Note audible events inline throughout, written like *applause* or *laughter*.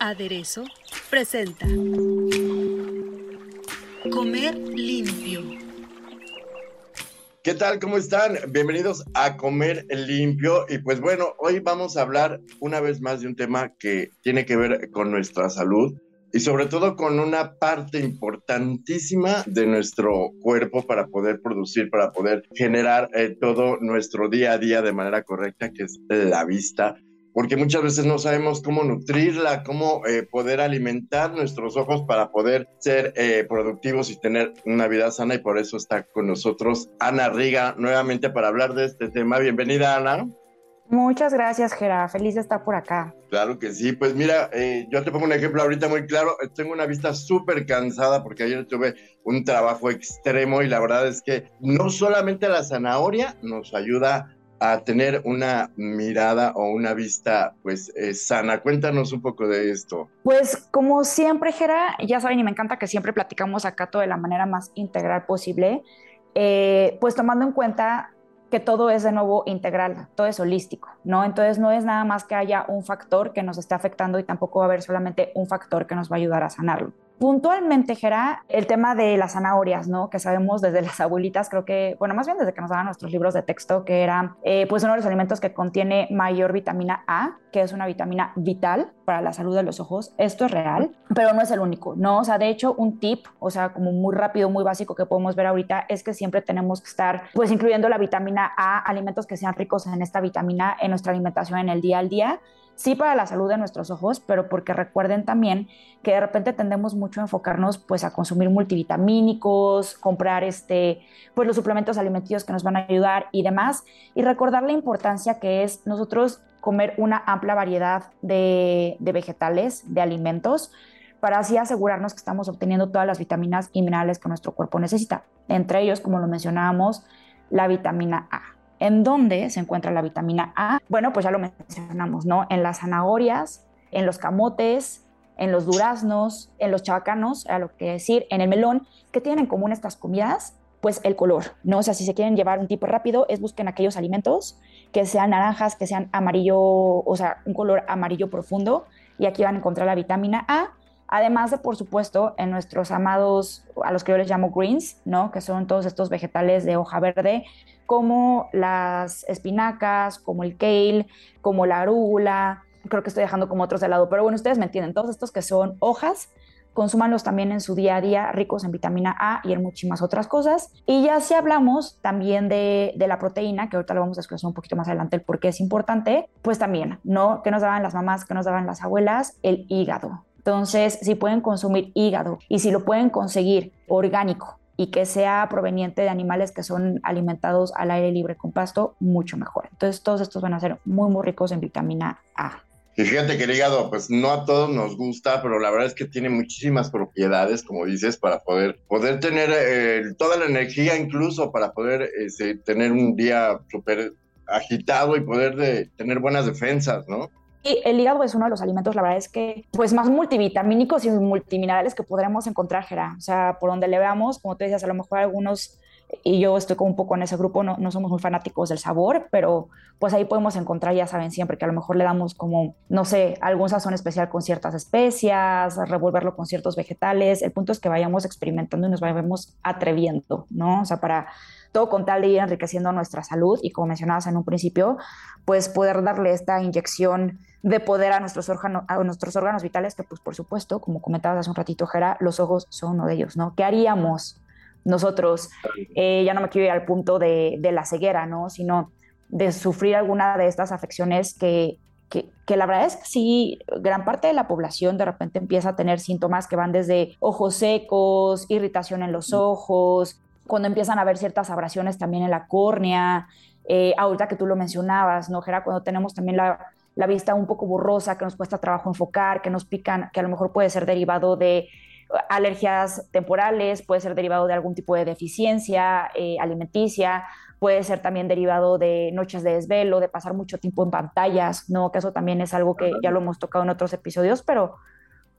Aderezo presenta Comer limpio. ¿Qué tal? ¿Cómo están? Bienvenidos a Comer Limpio. Y pues bueno, hoy vamos a hablar una vez más de un tema que tiene que ver con nuestra salud y sobre todo con una parte importantísima de nuestro cuerpo para poder producir, para poder generar eh, todo nuestro día a día de manera correcta, que es la vista porque muchas veces no sabemos cómo nutrirla, cómo eh, poder alimentar nuestros ojos para poder ser eh, productivos y tener una vida sana y por eso está con nosotros Ana Riga nuevamente para hablar de este tema. Bienvenida Ana. Muchas gracias, Gera. Feliz de estar por acá. Claro que sí. Pues mira, eh, yo te pongo un ejemplo ahorita muy claro. Tengo una vista súper cansada porque ayer tuve un trabajo extremo y la verdad es que no solamente la zanahoria nos ayuda a tener una mirada o una vista pues eh, sana. Cuéntanos un poco de esto. Pues como siempre, Jera, ya saben y me encanta que siempre platicamos acá todo de la manera más integral posible, eh, pues tomando en cuenta que todo es de nuevo integral, todo es holístico, ¿no? Entonces no es nada más que haya un factor que nos esté afectando y tampoco va a haber solamente un factor que nos va a ayudar a sanarlo. Puntualmente, Gera, el tema de las zanahorias, ¿no? Que sabemos desde las abuelitas, creo que, bueno, más bien desde que nos daban nuestros libros de texto, que era, eh, pues, uno de los alimentos que contiene mayor vitamina A, que es una vitamina vital para la salud de los ojos. Esto es real, pero no es el único, ¿no? O sea, de hecho, un tip, o sea, como muy rápido, muy básico que podemos ver ahorita, es que siempre tenemos que estar, pues, incluyendo la vitamina A, alimentos que sean ricos en esta vitamina en nuestra alimentación en el día al día sí para la salud de nuestros ojos, pero porque recuerden también que de repente tendemos mucho a enfocarnos pues a consumir multivitamínicos, comprar este pues los suplementos alimenticios que nos van a ayudar y demás y recordar la importancia que es nosotros comer una amplia variedad de, de vegetales, de alimentos para así asegurarnos que estamos obteniendo todas las vitaminas y minerales que nuestro cuerpo necesita. Entre ellos, como lo mencionábamos, la vitamina A. ¿En dónde se encuentra la vitamina A? Bueno, pues ya lo mencionamos, ¿no? En las zanahorias, en los camotes, en los duraznos, en los chabacanos, a lo que decir, en el melón, ¿qué tienen en común estas comidas? Pues el color, ¿no? O sea, si se quieren llevar un tipo rápido, es busquen aquellos alimentos que sean naranjas, que sean amarillo, o sea, un color amarillo profundo, y aquí van a encontrar la vitamina A. Además de, por supuesto, en nuestros amados, a los que yo les llamo greens, ¿no? Que son todos estos vegetales de hoja verde, como las espinacas, como el kale, como la arúgula, creo que estoy dejando como otros de lado, pero bueno, ustedes me entienden, todos estos que son hojas, consúmanlos también en su día a día, ricos en vitamina A y en muchísimas otras cosas. Y ya si hablamos también de, la proteína, que ahorita lo vamos a escuchar un poquito más adelante, el por qué es importante, pues también, ¿no? ¿Qué nos daban las mamás? ¿Qué nos daban las abuelas? El hígado. Entonces, si pueden consumir hígado y si lo pueden conseguir orgánico, y que sea proveniente de animales que son alimentados al aire libre con pasto, mucho mejor. Entonces todos estos van a ser muy, muy ricos en vitamina A. Y fíjate que el hígado, pues no a todos nos gusta, pero la verdad es que tiene muchísimas propiedades, como dices, para poder, poder tener eh, toda la energía, incluso para poder este, tener un día súper agitado y poder de, tener buenas defensas, ¿no? Y el hígado es uno de los alimentos, la verdad es que, pues más multivitamínicos y multiminerales que podremos encontrar, Gera. O sea, por donde le veamos, como tú decías, a lo mejor algunos, y yo estoy como un poco en ese grupo, no, no somos muy fanáticos del sabor, pero pues ahí podemos encontrar, ya saben, siempre que a lo mejor le damos como, no sé, algún sazón especial con ciertas especias, revolverlo con ciertos vegetales. El punto es que vayamos experimentando y nos vayamos atreviendo, ¿no? O sea, para todo con tal de ir enriqueciendo nuestra salud y como mencionabas en un principio, pues poder darle esta inyección de poder a nuestros, órganos, a nuestros órganos vitales, que pues por supuesto, como comentabas hace un ratito, Jera, los ojos son uno de ellos, ¿no? ¿Qué haríamos nosotros? Eh, ya no me quiero ir al punto de, de, la ceguera, ¿no? Sino de sufrir alguna de estas afecciones que, que, que, la verdad es que sí, gran parte de la población de repente empieza a tener síntomas que van desde ojos secos, irritación en los ojos, cuando empiezan a haber ciertas abrasiones también en la córnea, Eh, ahorita que tú lo mencionabas, ¿no, Gera? Cuando tenemos también la, la vista un poco borrosa, que nos cuesta trabajo enfocar, que nos pican, que a lo mejor puede ser derivado de alergias temporales, puede ser derivado de algún tipo de deficiencia eh, alimenticia, puede ser también derivado de noches de desvelo, de pasar mucho tiempo en pantallas, ¿no? Que eso también es algo que ya lo hemos tocado en otros episodios, pero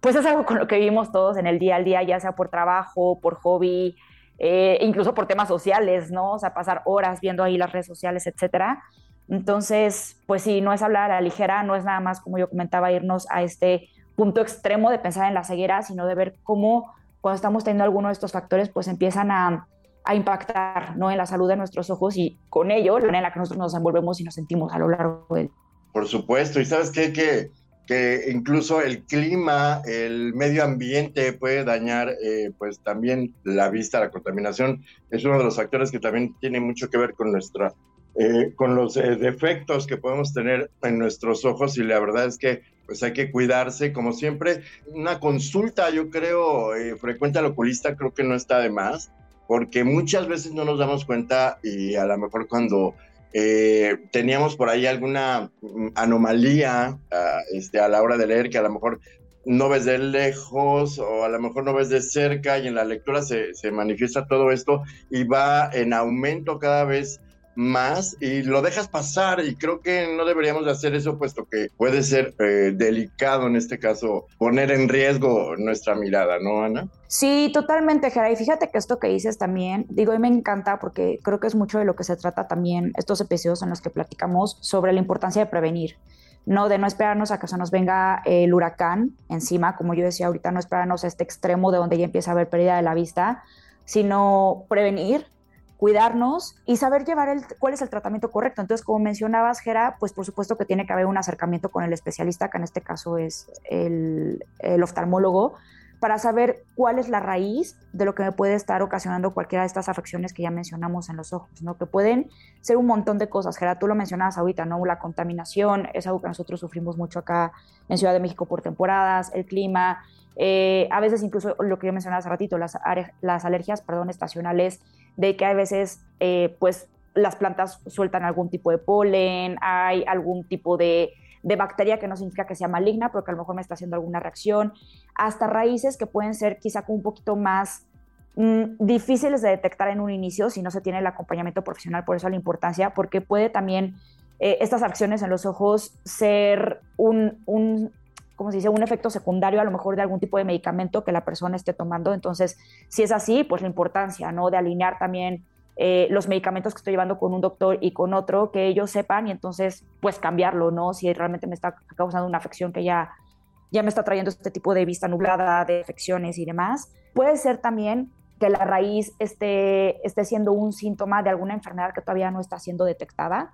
pues es algo con lo que vivimos todos en el día al día, ya sea por trabajo, por hobby, eh, incluso por temas sociales, ¿no? O sea, pasar horas viendo ahí las redes sociales, etcétera. Entonces, pues sí, no es hablar a la ligera, no es nada más, como yo comentaba, irnos a este punto extremo de pensar en la ceguera, sino de ver cómo cuando estamos teniendo alguno de estos factores, pues empiezan a, impactar ¿no? en la salud de nuestros ojos y con ello la manera en la que nosotros nos envolvemos y nos sentimos a lo largo del... Por supuesto, y sabes qué? que, que incluso el clima, el medio ambiente puede dañar eh, pues también la vista, la contaminación, es uno de los factores que también tiene mucho que ver con nuestra eh, con los eh, defectos que podemos tener en nuestros ojos y la verdad es que pues hay que cuidarse, como siempre, una consulta, yo creo, eh, frecuente al oculista, creo que no está de más, porque muchas veces no nos damos cuenta y a lo mejor cuando eh, teníamos por ahí alguna mm, anomalía ah, este, a la hora de leer, que a lo mejor no ves de lejos o a lo mejor no ves de cerca y en la lectura se, se manifiesta todo esto y va en aumento cada vez más y lo dejas pasar y creo que no deberíamos de hacer eso puesto que puede ser eh, delicado en este caso poner en riesgo nuestra mirada, ¿no, Ana? Sí, totalmente, Jera. Y fíjate que esto que dices también, digo, y me encanta porque creo que es mucho de lo que se trata también estos episodios en los que platicamos sobre la importancia de prevenir. No, de no esperarnos a que se nos venga el huracán encima, como yo decía ahorita, no esperarnos a este extremo de donde ya empieza a haber pérdida de la vista, sino prevenir, cuidarnos y saber llevar el, cuál es el tratamiento correcto. Entonces, como mencionabas, Gera, pues por supuesto que tiene que haber un acercamiento con el especialista, que en este caso es el, oftalmólogo, para saber cuál es la raíz de lo que me puede estar ocasionando cualquiera de estas afecciones que ya mencionamos en los ojos, ¿no? Que pueden ser un montón de cosas. Gera, tú lo mencionabas ahorita, ¿no? La contaminación es algo que nosotros sufrimos mucho acá en Ciudad de México por temporadas, el clima, eh, a veces incluso lo que yo mencionaba hace ratito, las, las alergias, perdón, estacionales, de que a veces, eh, pues, las plantas sueltan algún tipo de polen, hay algún tipo de, de, bacteria que no significa que sea maligna, pero que a lo mejor me está haciendo alguna reacción, hasta raíces que pueden ser quizá un poquito más mm, difíciles de detectar en un inicio si no se tiene el acompañamiento profesional, por eso la importancia, porque puede también eh, estas acciones en los ojos ser un, un como se dice, un efecto secundario a lo mejor de algún tipo de medicamento que la persona esté tomando. Entonces, si es así, pues la importancia, ¿no? De alinear también eh, los medicamentos que estoy llevando con un doctor y con otro, que ellos sepan y entonces, pues cambiarlo, ¿no? Si realmente me está causando una afección que ya, ya me está trayendo este tipo de vista nublada, de afecciones y demás. Puede ser también que la raíz esté, esté siendo un síntoma de alguna enfermedad que todavía no está siendo detectada.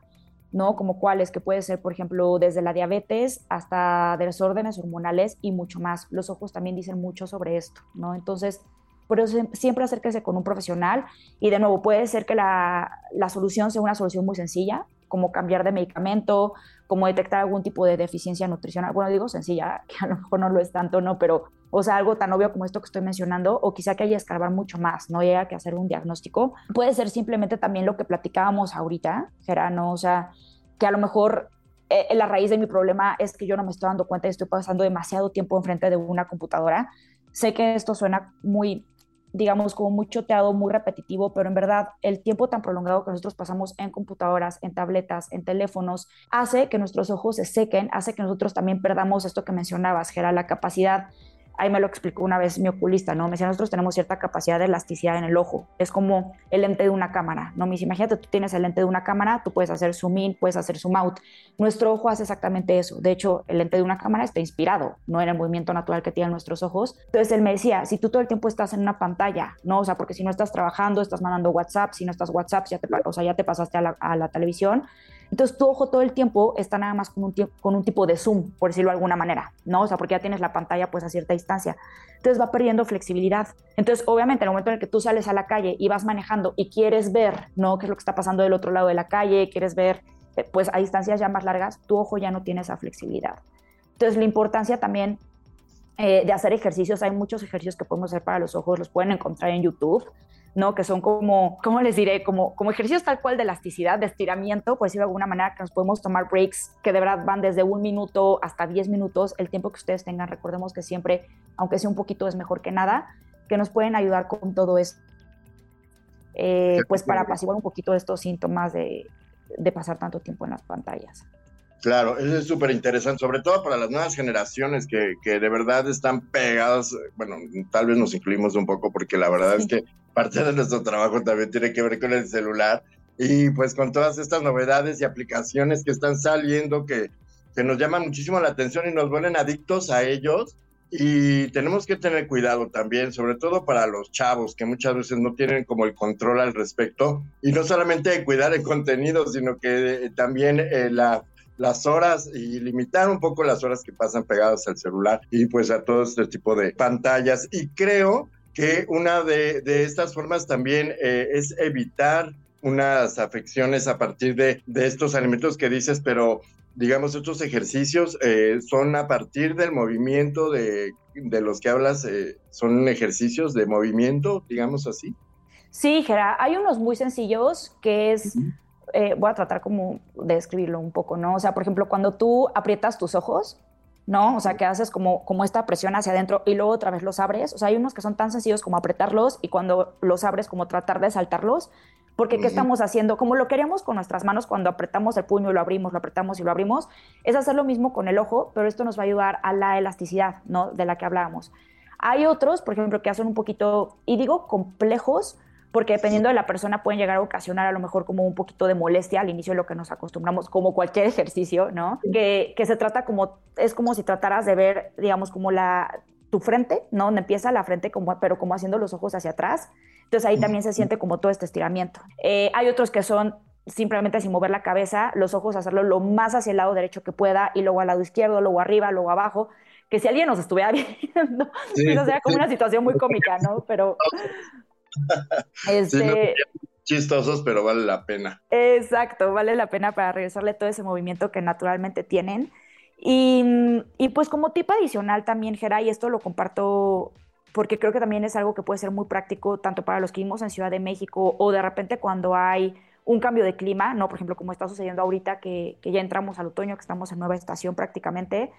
¿No? Como cuáles, que puede ser, por ejemplo, desde la diabetes hasta desórdenes hormonales y mucho más. Los ojos también dicen mucho sobre esto, ¿no? Entonces, por eso siempre acérquese con un profesional y de nuevo puede ser que la, la, solución sea una solución muy sencilla, como cambiar de medicamento, como detectar algún tipo de deficiencia nutricional. Bueno, digo sencilla, *laughs* que a lo mejor no lo es tanto, ¿no? Pero, o sea, algo tan obvio como esto que estoy mencionando, o quizá que haya que escarbar mucho más, no haya que hacer un diagnóstico. Puede ser simplemente también lo que platicábamos ahorita, Gerano, o sea, que a lo mejor eh, la raíz de mi problema es que yo no me estoy dando cuenta y estoy pasando demasiado tiempo enfrente de una computadora. Sé que esto suena muy, digamos, como muy choteado, muy repetitivo, pero en verdad el tiempo tan prolongado que nosotros pasamos en computadoras, en tabletas, en teléfonos, hace que nuestros ojos se sequen, hace que nosotros también perdamos esto que mencionabas, Gera, la capacidad ahí me lo explicó una vez mi oculista, ¿no? Me decía, nosotros tenemos cierta capacidad de elasticidad en el ojo, es como el lente de una cámara, ¿no? Me dice, imagínate, tú tienes el lente de una cámara, tú puedes hacer zoom in, puedes hacer zoom out. Nuestro ojo hace exactamente eso. De hecho, el lente de una cámara está inspirado, no en el movimiento natural que tienen nuestros ojos. Entonces él me decía, si tú todo el tiempo estás en una pantalla, ¿no? O sea, porque si no estás trabajando, estás mandando WhatsApp, si no estás WhatsApp, ya te, o sea, ya te pasaste a la, a la televisión, entonces tu ojo todo el tiempo está nada más con un, con un tipo de zoom, por decirlo de alguna manera, ¿no? O sea, porque ya tienes la pantalla pues a cierta distancia. Entonces va perdiendo flexibilidad. Entonces, obviamente, en el momento en el que tú sales a la calle y vas manejando y quieres ver, ¿no? ¿Qué es lo que está pasando del otro lado de la calle? Quieres ver, eh, pues a distancias ya más largas, tu ojo ya no tiene esa flexibilidad. Entonces, la importancia también eh, de hacer ejercicios, hay muchos ejercicios que podemos hacer para los ojos, los pueden encontrar en YouTube ¿no? Que son como, ¿cómo les diré? Como, como ejercicios tal cual de elasticidad, de estiramiento, pues decirlo de alguna manera, que nos podemos tomar breaks que de verdad van desde un minuto hasta diez minutos, el tiempo que ustedes tengan. Recordemos que siempre, aunque sea un poquito, es mejor que nada, que nos pueden ayudar con todo esto. Eh, pues para apaciguar un poquito estos síntomas de, de pasar tanto tiempo en las pantallas. Claro, eso es súper interesante, sobre todo para las nuevas generaciones que, que, de verdad están pegadas, bueno, tal vez nos incluimos un poco porque la verdad es que parte de nuestro trabajo también tiene que ver con el celular. Y pues con todas estas novedades y aplicaciones que están saliendo que, que nos llaman muchísimo la atención y nos vuelven adictos a ellos. Y tenemos que tener cuidado también, sobre todo para los chavos que muchas veces no tienen como el control al respecto. Y no solamente de cuidar el contenido, sino que también eh, la las horas y limitar un poco las horas que pasan pegadas al celular y pues a todo este tipo de pantallas. Y creo que una de, de estas formas también eh, es evitar unas afecciones a partir de, de, estos alimentos que dices, pero digamos, estos ejercicios eh, son a partir del movimiento de, de los que hablas, eh, son ejercicios de movimiento, digamos así. Sí, Gera, hay unos muy sencillos que es... Uh -huh eh, voy a tratar como de describirlo un poco, ¿no? O sea, por ejemplo, cuando tú aprietas tus ojos, ¿no? O sea, que haces como, como esta presión hacia adentro y luego otra vez los abres. O sea, hay unos que son tan sencillos como apretarlos y cuando los abres como tratar de saltarlos. Porque, ¿qué estamos haciendo? Como lo queríamos con nuestras manos cuando apretamos el puño y lo abrimos, lo apretamos y lo abrimos, es hacer lo mismo con el ojo, pero esto nos va a ayudar a la elasticidad, ¿no? De la que hablábamos. Hay otros, por ejemplo, que hacen un poquito, y digo complejos, porque dependiendo de la persona pueden llegar a ocasionar a lo mejor como un poquito de molestia al inicio de lo que nos acostumbramos, como cualquier *laughs* ejercicio, ¿no? Que, que se trata como, es como si trataras de ver, digamos, como la, tu frente, ¿no? Donde empieza la frente, como, pero como haciendo los ojos hacia atrás. Entonces ahí también se siente como todo este estiramiento. Eh, hay otros que son simplemente sin mover la cabeza, los ojos hacerlo lo más hacia el lado derecho que pueda y luego al lado izquierdo, luego arriba, luego abajo que si alguien nos estuviera *laughs* viendo, sí, eso sería como una situación muy *laughs* cómica, ¿no? Pero, este, sí, no, chistosos, pero vale la pena. Exacto, vale la pena para regresarle todo ese movimiento que naturalmente tienen. Y, y pues como tip adicional también, Gera, y esto lo comparto porque creo que también es algo que puede ser muy práctico tanto para los que vivimos en Ciudad de México o de repente cuando hay un cambio de clima, ¿no? Por ejemplo, como está sucediendo ahorita que, que ya entramos al otoño, que estamos en nueva estación prácticamente,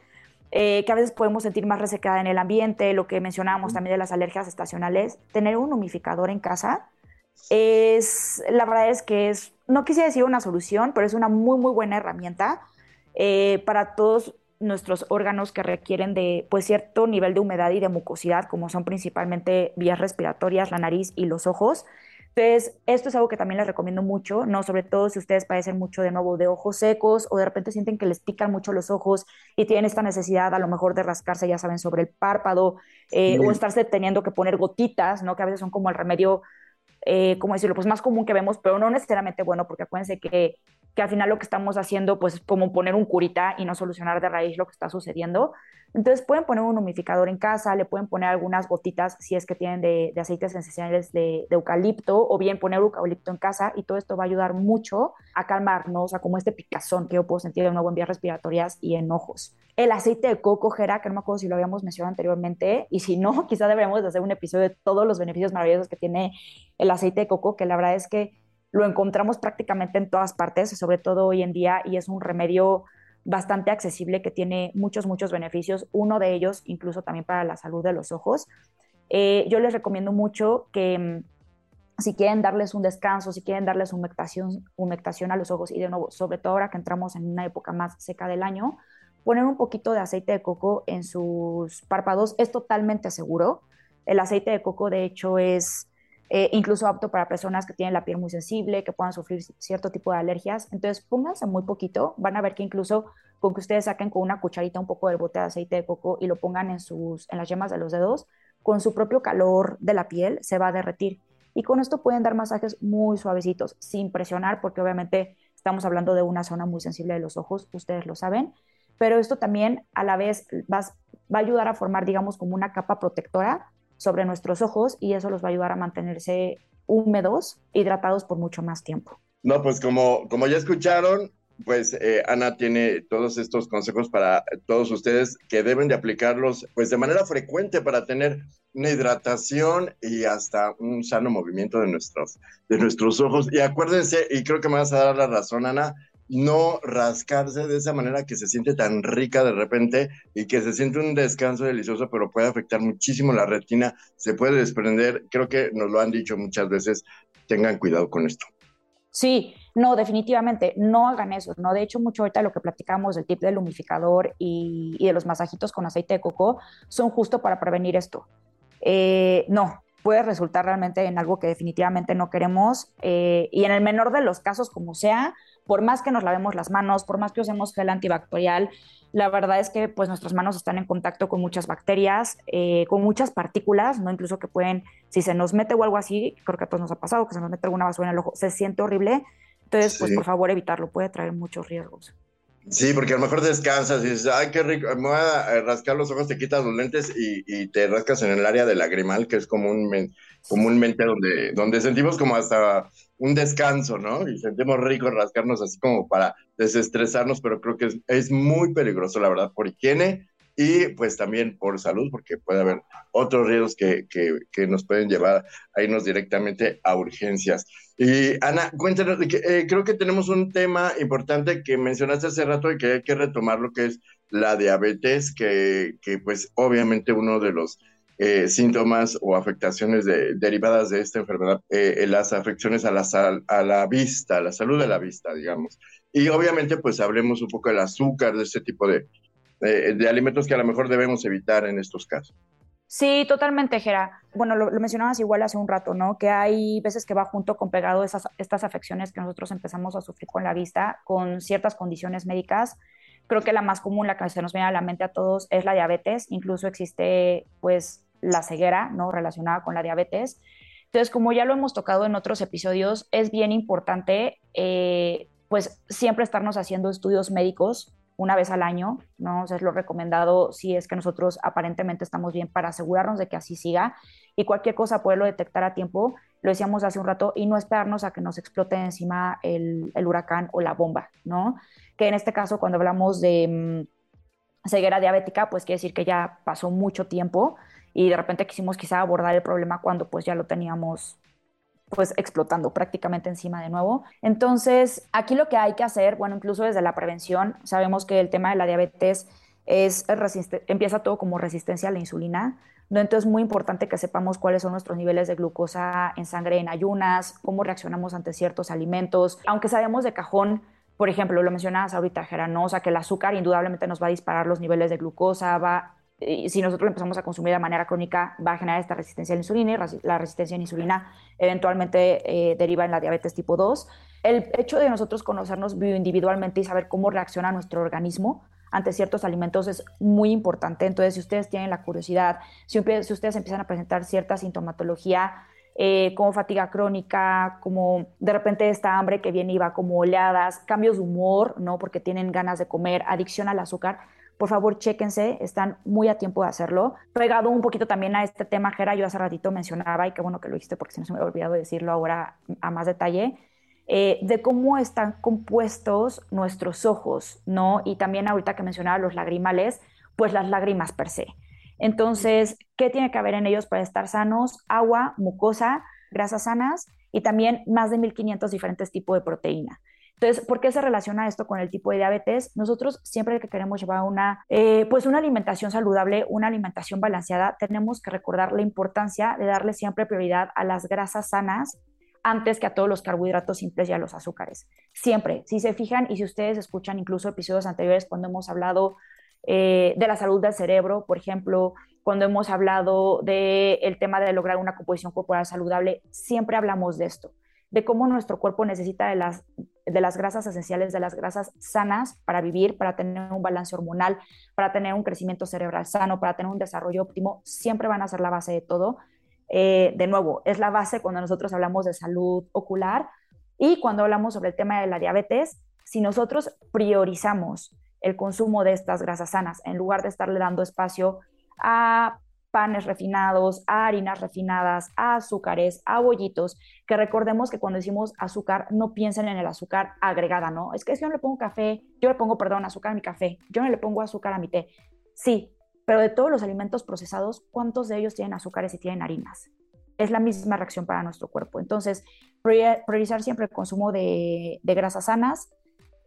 eh, que a veces podemos sentir más resecada en el ambiente, lo que mencionábamos también de las alergias estacionales, tener un humificador en casa es, la verdad es que es, no quisiera decir una solución, pero es una muy, muy buena herramienta eh, para todos nuestros órganos que requieren de pues cierto nivel de humedad y de mucosidad, como son principalmente vías respiratorias, la nariz y los ojos. Entonces, esto es algo que también les recomiendo mucho, ¿no? Sobre todo si ustedes padecen mucho de nuevo de ojos secos o de repente sienten que les pican mucho los ojos y tienen esta necesidad a lo mejor de rascarse, ya saben, sobre el párpado eh, o estarse teniendo que poner gotitas, ¿no? Que a veces son como el remedio, eh, ¿cómo decirlo? Pues más común que vemos, pero no necesariamente bueno, porque acuérdense que, que al final lo que estamos haciendo, pues es como poner un curita y no solucionar de raíz lo que está sucediendo. Entonces pueden poner un humidificador en casa, le pueden poner algunas gotitas si es que tienen de, aceites esenciales de, eucalipto o bien poner eucalipto en casa y todo esto va a ayudar mucho a calmarnos, a como este picazón que yo puedo sentir de nuevo en vías respiratorias y en ojos. El aceite de coco, Jera, que no me acuerdo si lo habíamos mencionado anteriormente y si no, *laughs* quizá deberíamos de hacer un episodio de todos los beneficios maravillosos que tiene el aceite de coco, que la verdad es que lo encontramos prácticamente en todas partes, sobre todo hoy en día, y es un remedio bastante accesible que tiene muchos, muchos beneficios, uno de ellos incluso también para la salud de los ojos. Eh, yo les recomiendo mucho que mm, si quieren darles un descanso, si quieren darles humectación, humectación a los ojos y de nuevo, sobre todo ahora que entramos en una época más seca del año, poner un poquito de aceite de coco en sus párpados es totalmente seguro. El aceite de coco de hecho es eh, incluso apto para personas que tienen la piel muy sensible, que puedan sufrir cierto tipo de alergias. Entonces, pónganse muy poquito, van a ver que incluso con que ustedes saquen con una cucharita un poco del bote de aceite de coco y lo pongan en, sus, en las yemas de los dedos, con su propio calor de la piel se va a derretir. Y con esto pueden dar masajes muy suavecitos, sin presionar, porque obviamente estamos hablando de una zona muy sensible de los ojos, ustedes lo saben. Pero esto también a la vez va, va a ayudar a formar, digamos, como una capa protectora sobre nuestros ojos y eso los va a ayudar a mantenerse húmedos, hidratados por mucho más tiempo. No, pues como, como ya escucharon, pues eh, Ana tiene todos estos consejos para todos ustedes que deben de aplicarlos pues de manera frecuente para tener una hidratación y hasta un sano movimiento de nuestros, de nuestros ojos. Y acuérdense, y creo que me vas a dar la razón, Ana, no rascarse de esa manera que se siente tan rica de repente y que se siente un descanso delicioso, pero puede afectar muchísimo la retina, se puede desprender, creo que nos lo han dicho muchas veces, tengan cuidado con esto. Sí, no, definitivamente, no hagan eso, ¿no? De hecho, mucho ahorita lo que platicamos del tip del humidificador y, de los masajitos con aceite de coco son justo para prevenir esto. Eh, no, puede resultar realmente en algo que definitivamente no queremos eh, y en el menor de los casos, como sea, por más que nos lavemos las manos, por más que usemos gel antibacterial, la verdad es que pues nuestras manos están en contacto con muchas bacterias, eh, con muchas partículas, no incluso que pueden, si se nos mete o algo así, creo que a todos nos ha pasado, que se nos mete alguna basura en el ojo, se siente horrible. Entonces, pues por favor evitarlo, puede traer muchos riesgos. Sí, porque a lo mejor descansas y dices, ay, qué rico, me voy a rascar los ojos, te quitas los lentes y, te rascas en el área del lagrimal, que es comúnmente donde, donde sentimos como hasta un descanso, ¿no? Y sentimos rico rascarnos así como para desestresarnos, pero creo que es, muy peligroso, la verdad, por higiene y pues también por salud, porque puede haber otros riesgos que, que, nos pueden llevar a irnos directamente a urgencias. Y Ana, cuéntanos, eh, creo que tenemos un tema importante que mencionaste hace rato y que hay que retomar lo que es la diabetes, que, que pues obviamente uno de los eh, síntomas o afectaciones derivadas de esta enfermedad, eh, las afecciones a la, a la vista, a la salud de la vista, digamos. Y obviamente, pues hablemos un poco del azúcar, de este tipo de, de, alimentos que a lo mejor debemos evitar en estos casos. Sí, totalmente, Gera. Bueno, lo, mencionabas igual hace un rato, ¿no? Que hay veces que va junto con pegado esas, estas afecciones que nosotros empezamos a sufrir con la vista, con ciertas condiciones médicas. Creo que la más común, la que se nos viene a la mente a todos, es la diabetes. Incluso existe, pues, la ceguera, ¿no? Relacionada con la diabetes. Entonces, como ya lo hemos tocado en otros episodios, es bien importante, eh, pues, siempre estarnos haciendo estudios médicos una vez al año, ¿no? Es lo recomendado si es que nosotros aparentemente estamos bien para asegurarnos de que así siga y cualquier cosa poderlo detectar a tiempo, lo decíamos hace un rato, y no esperarnos a que nos explote encima el, el huracán o la bomba, ¿no? Que en este caso, cuando hablamos de mm, ceguera diabética, pues quiere decir que ya pasó mucho tiempo, y de repente quisimos quizá abordar el problema cuando pues ya lo teníamos pues explotando prácticamente encima de nuevo. Entonces, aquí lo que hay que hacer, bueno, incluso desde la prevención, sabemos que el tema de la diabetes es empieza todo como resistencia a la insulina, ¿no? entonces es muy importante que sepamos cuáles son nuestros niveles de glucosa en sangre en ayunas, cómo reaccionamos ante ciertos alimentos, aunque sabemos de cajón por ejemplo, lo mencionabas ahorita, Gerano, o sea, que el azúcar indudablemente nos va a disparar los niveles de glucosa, va si nosotros empezamos a consumir de manera crónica, va a generar esta resistencia a la insulina y la resistencia a la insulina eventualmente eh, deriva en la diabetes tipo 2. El hecho de nosotros conocernos bioindividualmente y saber cómo reacciona nuestro organismo ante ciertos alimentos es muy importante. Entonces, si ustedes tienen la curiosidad, si, si ustedes empiezan a presentar cierta sintomatología, eh, como fatiga crónica, como de repente esta hambre que viene y va como oleadas, cambios de humor, ¿no? Porque tienen ganas de comer, adicción al azúcar, por favor chéquense, están muy a tiempo de hacerlo. Pegado un poquito también a este tema, Jera, yo hace ratito mencionaba, y qué bueno que lo dijiste porque se me había olvidado decirlo ahora a más detalle, eh, de cómo están compuestos nuestros ojos, ¿no? Y también ahorita que mencionaba los lagrimales, pues las lágrimas per se. Entonces, ¿qué tiene que haber en ellos para estar sanos? Agua, mucosa, grasas sanas y también más de 1500 diferentes tipos de proteína. Entonces, ¿por qué se relaciona esto con el tipo de diabetes? Nosotros siempre que queremos llevar una, eh, pues una alimentación saludable, una alimentación balanceada, tenemos que recordar la importancia de darle siempre prioridad a las grasas sanas antes que a todos los carbohidratos simples y a los azúcares. Siempre, si se fijan y si ustedes escuchan incluso episodios anteriores cuando hemos hablado eh, de la salud del cerebro, por ejemplo, cuando hemos hablado del tema de lograr una composición corporal saludable, siempre hablamos de esto de cómo nuestro cuerpo necesita de las, de las grasas esenciales, de las grasas sanas para vivir, para tener un balance hormonal, para tener un crecimiento cerebral sano, para tener un desarrollo óptimo, siempre van a ser la base de todo. Eh, de nuevo, es la base cuando nosotros hablamos de salud ocular y cuando hablamos sobre el tema de la diabetes, si nosotros priorizamos el consumo de estas grasas sanas en lugar de estarle dando espacio a panes refinados, a harinas refinadas, a azúcares, a bollitos, que recordemos que cuando decimos azúcar, no piensen en el azúcar agregada, ¿no? Es que yo no le pongo café, yo le pongo, perdón, azúcar a mi café, yo no le pongo azúcar a mi té. Sí, pero de todos los alimentos procesados, ¿cuántos de ellos tienen azúcares y tienen harinas? Es la misma reacción para nuestro cuerpo. Entonces, priorizar siempre el consumo de, grasas sanas,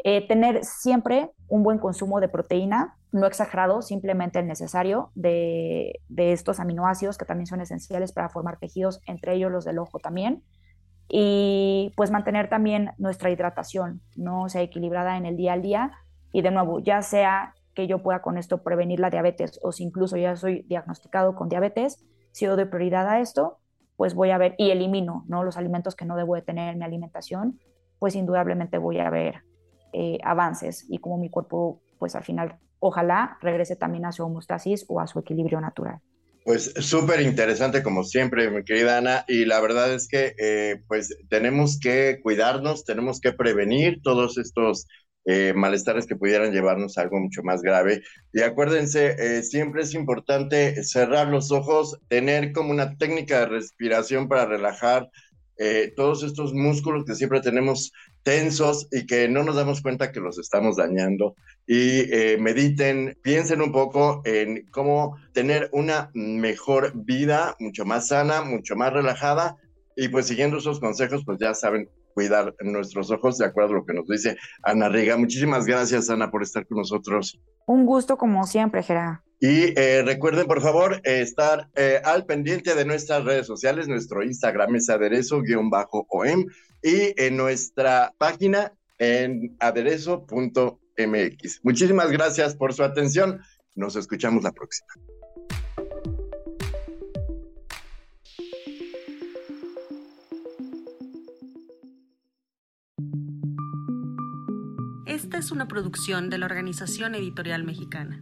eh, tener siempre un buen consumo de proteína, no exagerado, simplemente el necesario de, de, estos aminoácidos que también son esenciales para formar tejidos, entre ellos los del ojo también. Y pues mantener también nuestra hidratación, no sea equilibrada en el día al día. Y de nuevo, ya sea que yo pueda con esto prevenir la diabetes o si incluso ya soy diagnosticado con diabetes, si yo doy prioridad a esto, pues voy a ver y elimino ¿no? los alimentos que no debo de tener en mi alimentación, pues indudablemente voy a ver eh, avances y como mi cuerpo, pues al final, ojalá regrese también a su homeostasis o a su equilibrio natural. Pues súper interesante como siempre, mi querida Ana, y la verdad es que eh, pues tenemos que cuidarnos, tenemos que prevenir todos estos eh, malestares que pudieran llevarnos a algo mucho más grave. Y acuérdense, siempre es importante cerrar los ojos, tener como una técnica de respiración para relajar todos estos músculos que siempre tenemos tensos y que no nos damos cuenta que los estamos dañando. Y mediten, piensen un poco en cómo tener una mejor vida, mucho más sana, mucho más relajada. Y pues siguiendo esos consejos, pues ya saben cuidar nuestros ojos, de acuerdo a lo que nos dice Ana Riga. Muchísimas gracias, Ana, por estar con nosotros. Un gusto como siempre, Gerard. Y eh, recuerden, por favor, estar eh, al pendiente de nuestras redes sociales. Nuestro Instagram es aderezo-om y en nuestra página en aderezo.mx. Muchísimas gracias por su atención. Nos escuchamos la próxima. Esta es una producción de la Organización Editorial Mexicana.